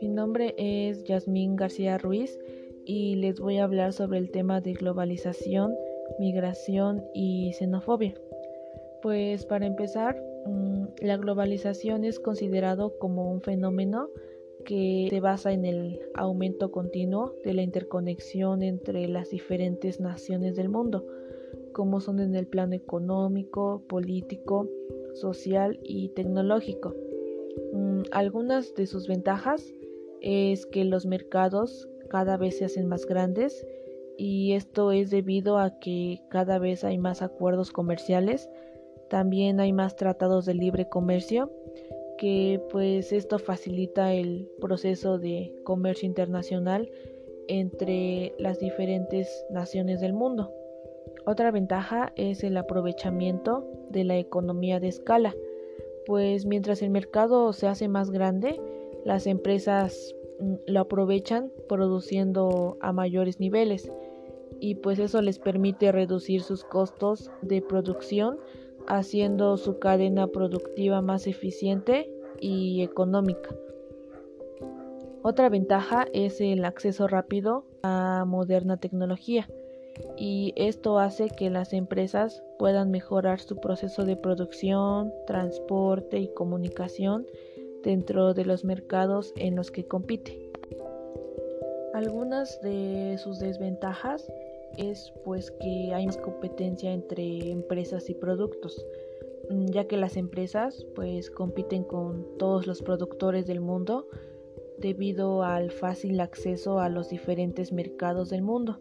Mi nombre es Yasmín García Ruiz y les voy a hablar sobre el tema de globalización, migración y xenofobia. Pues para empezar, mm, la globalización es considerado como un fenómeno que se basa en el aumento continuo de la interconexión entre las diferentes naciones del mundo, como son en el plano económico, político, social y tecnológico. Mm, algunas de sus ventajas es que los mercados cada vez se hacen más grandes y esto es debido a que cada vez hay más acuerdos comerciales, también hay más tratados de libre comercio, que pues esto facilita el proceso de comercio internacional entre las diferentes naciones del mundo. Otra ventaja es el aprovechamiento de la economía de escala, pues mientras el mercado se hace más grande, las empresas mm, lo aprovechan produciendo a mayores niveles. Y pues eso les permite reducir sus costos de producción haciendo su cadena productiva más eficiente y económica. Otra ventaja es el acceso rápido a moderna tecnología y esto hace que las empresas puedan mejorar su proceso de producción, transporte y comunicación dentro de los mercados en los que compite. Algunas de sus desventajas es pues que hay más competencia entre empresas y productos, mm, ya que las empresas pues compiten con todos los productores del mundo debido al fácil acceso a los diferentes mercados del mundo.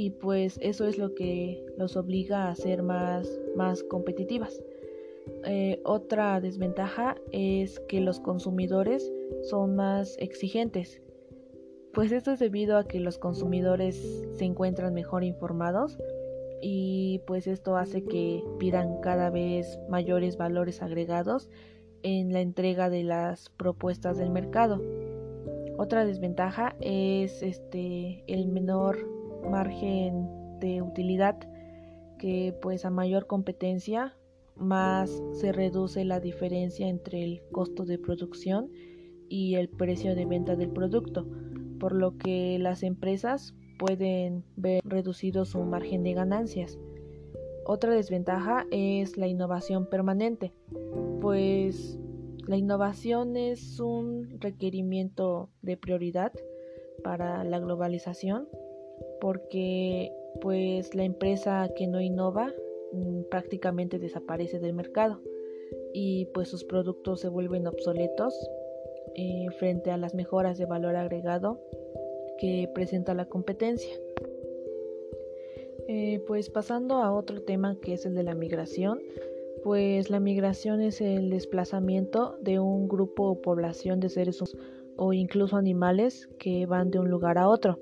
Y pues eso es lo que los obliga a ser más, más competitivas. Eh, otra desventaja es que los consumidores son más exigentes. Pues esto es debido a que los consumidores se encuentran mejor informados y pues esto hace que pidan cada vez mayores valores agregados en la entrega de las propuestas del mercado. Otra desventaja es este el menor margen de utilidad que pues a mayor competencia más se reduce la diferencia entre el costo de producción y el precio de venta del producto, por lo que las empresas pueden ver reducido su margen de ganancias. Otra desventaja es la innovación permanente, pues la innovación es un requerimiento de prioridad para la globalización porque pues la empresa que no innova Mm, prácticamente desaparece del mercado y pues sus productos se vuelven obsoletos eh, frente a las mejoras de valor agregado que presenta la competencia. Eh, pues pasando a otro tema que es el de la migración, pues la migración es el desplazamiento de un grupo o población de seres humanos o incluso animales que van de un lugar a otro.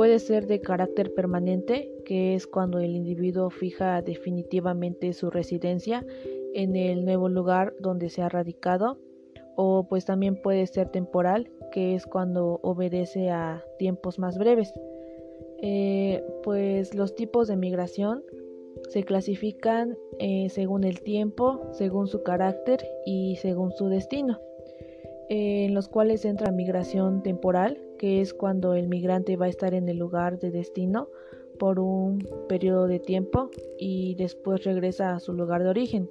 Puede ser de carácter permanente, que es cuando el individuo fija definitivamente su residencia en el nuevo lugar donde se ha radicado, o pues también puede ser temporal, que es cuando obedece a tiempos más breves. Eh, pues los tipos de migración se clasifican eh, según el tiempo, según su carácter y según su destino, en los cuales entra migración temporal, que es cuando el migrante va a estar en el lugar de destino por un periodo de tiempo y después regresa a su lugar de origen.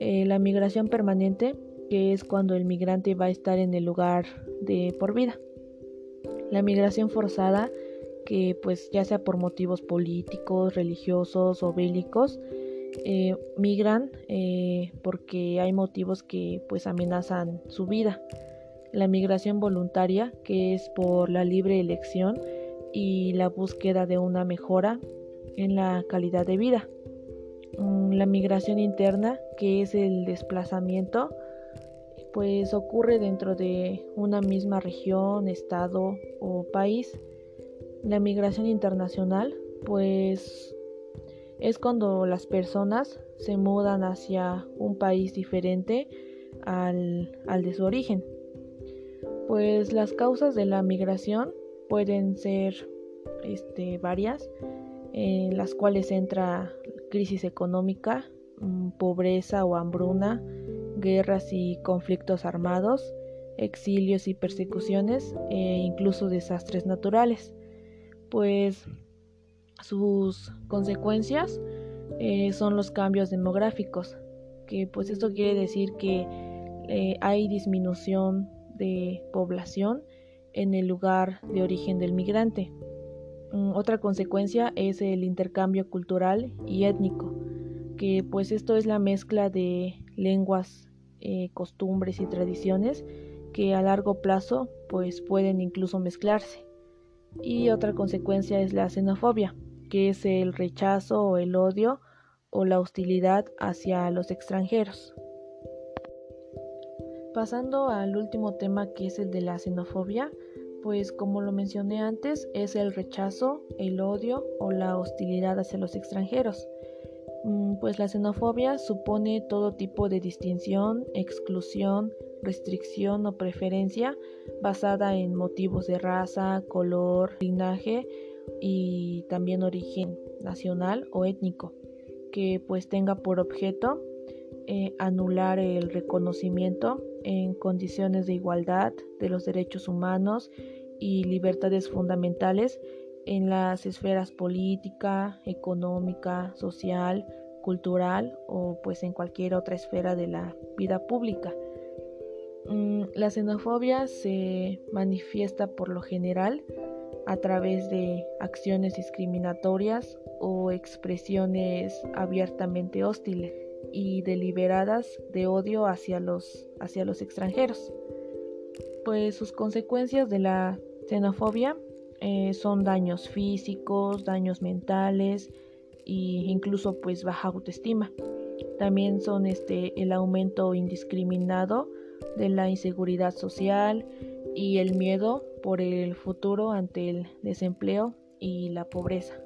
Eh, la migración permanente, que es cuando el migrante va a estar en el lugar de por vida. La migración forzada, que pues ya sea por motivos políticos, religiosos o bélicos, eh, migran eh, porque hay motivos que pues amenazan su vida la migración voluntaria, que es por la libre elección y la búsqueda de una mejora en la calidad de vida. Mm, la migración interna, que es el desplazamiento, pues ocurre dentro de una misma región, estado o país. La migración internacional, pues es cuando las personas se mudan hacia un país diferente al, al de su origen. Pues las causas de la migración pueden ser este, varias, en las cuales entra crisis económica mm, pobreza o hambruna, guerras y conflictos armados, exilios y persecuciones e incluso desastres naturales. Pues sus consecuencias eh, son los cambios demográficos, que pues esto quiere decir que eh, hay disminución de población en el lugar de origen del migrante. Mm, otra consecuencia es el intercambio cultural y étnico, que pues esto es la mezcla de lenguas, eh, costumbres y tradiciones que a largo plazo pues pueden incluso mezclarse. Y otra consecuencia es la xenofobia, que es el rechazo o el odio o la hostilidad hacia los extranjeros. Pasando al último tema que es el de la xenofobia, pues como lo mencioné antes, es el rechazo, el odio o la hostilidad hacia los extranjeros. Mm, pues la xenofobia supone todo tipo de distinción, exclusión, restricción o preferencia basada en motivos de raza, color, linaje y también origen nacional o étnico, que pues tenga por objeto eh, anular el reconocimiento en condiciones de igualdad de los derechos humanos y libertades fundamentales en las esferas política, económica, social, cultural o pues en cualquier otra esfera de la vida pública. Mm, la xenofobia se manifiesta por lo general a través de acciones discriminatorias o expresiones abiertamente hostiles y deliberadas de odio hacia los, hacia los extranjeros. Pues sus consecuencias de la xenofobia eh, son daños físicos, daños mentales e incluso pues baja autoestima. También son este, el aumento indiscriminado de la inseguridad social y el miedo por el futuro ante el desempleo y la pobreza.